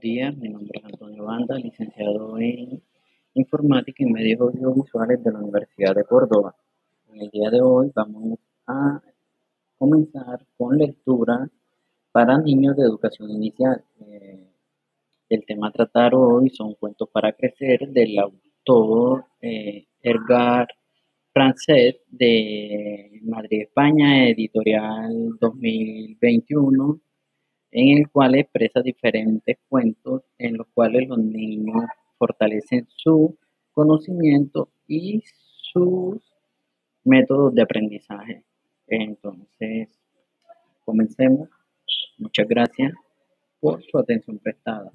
días, mi nombre es Antonio Banda, licenciado en Informática y Medios Audiovisuales de la Universidad de Córdoba. En el día de hoy vamos a comenzar con lectura para niños de educación inicial. Eh, el tema a tratar hoy son Cuentos para Crecer del autor eh, Edgar Francés de Madrid, España, editorial 2021 en el cual expresa diferentes cuentos en los cuales los niños fortalecen su conocimiento y sus métodos de aprendizaje. Entonces, comencemos. Muchas gracias por su atención prestada.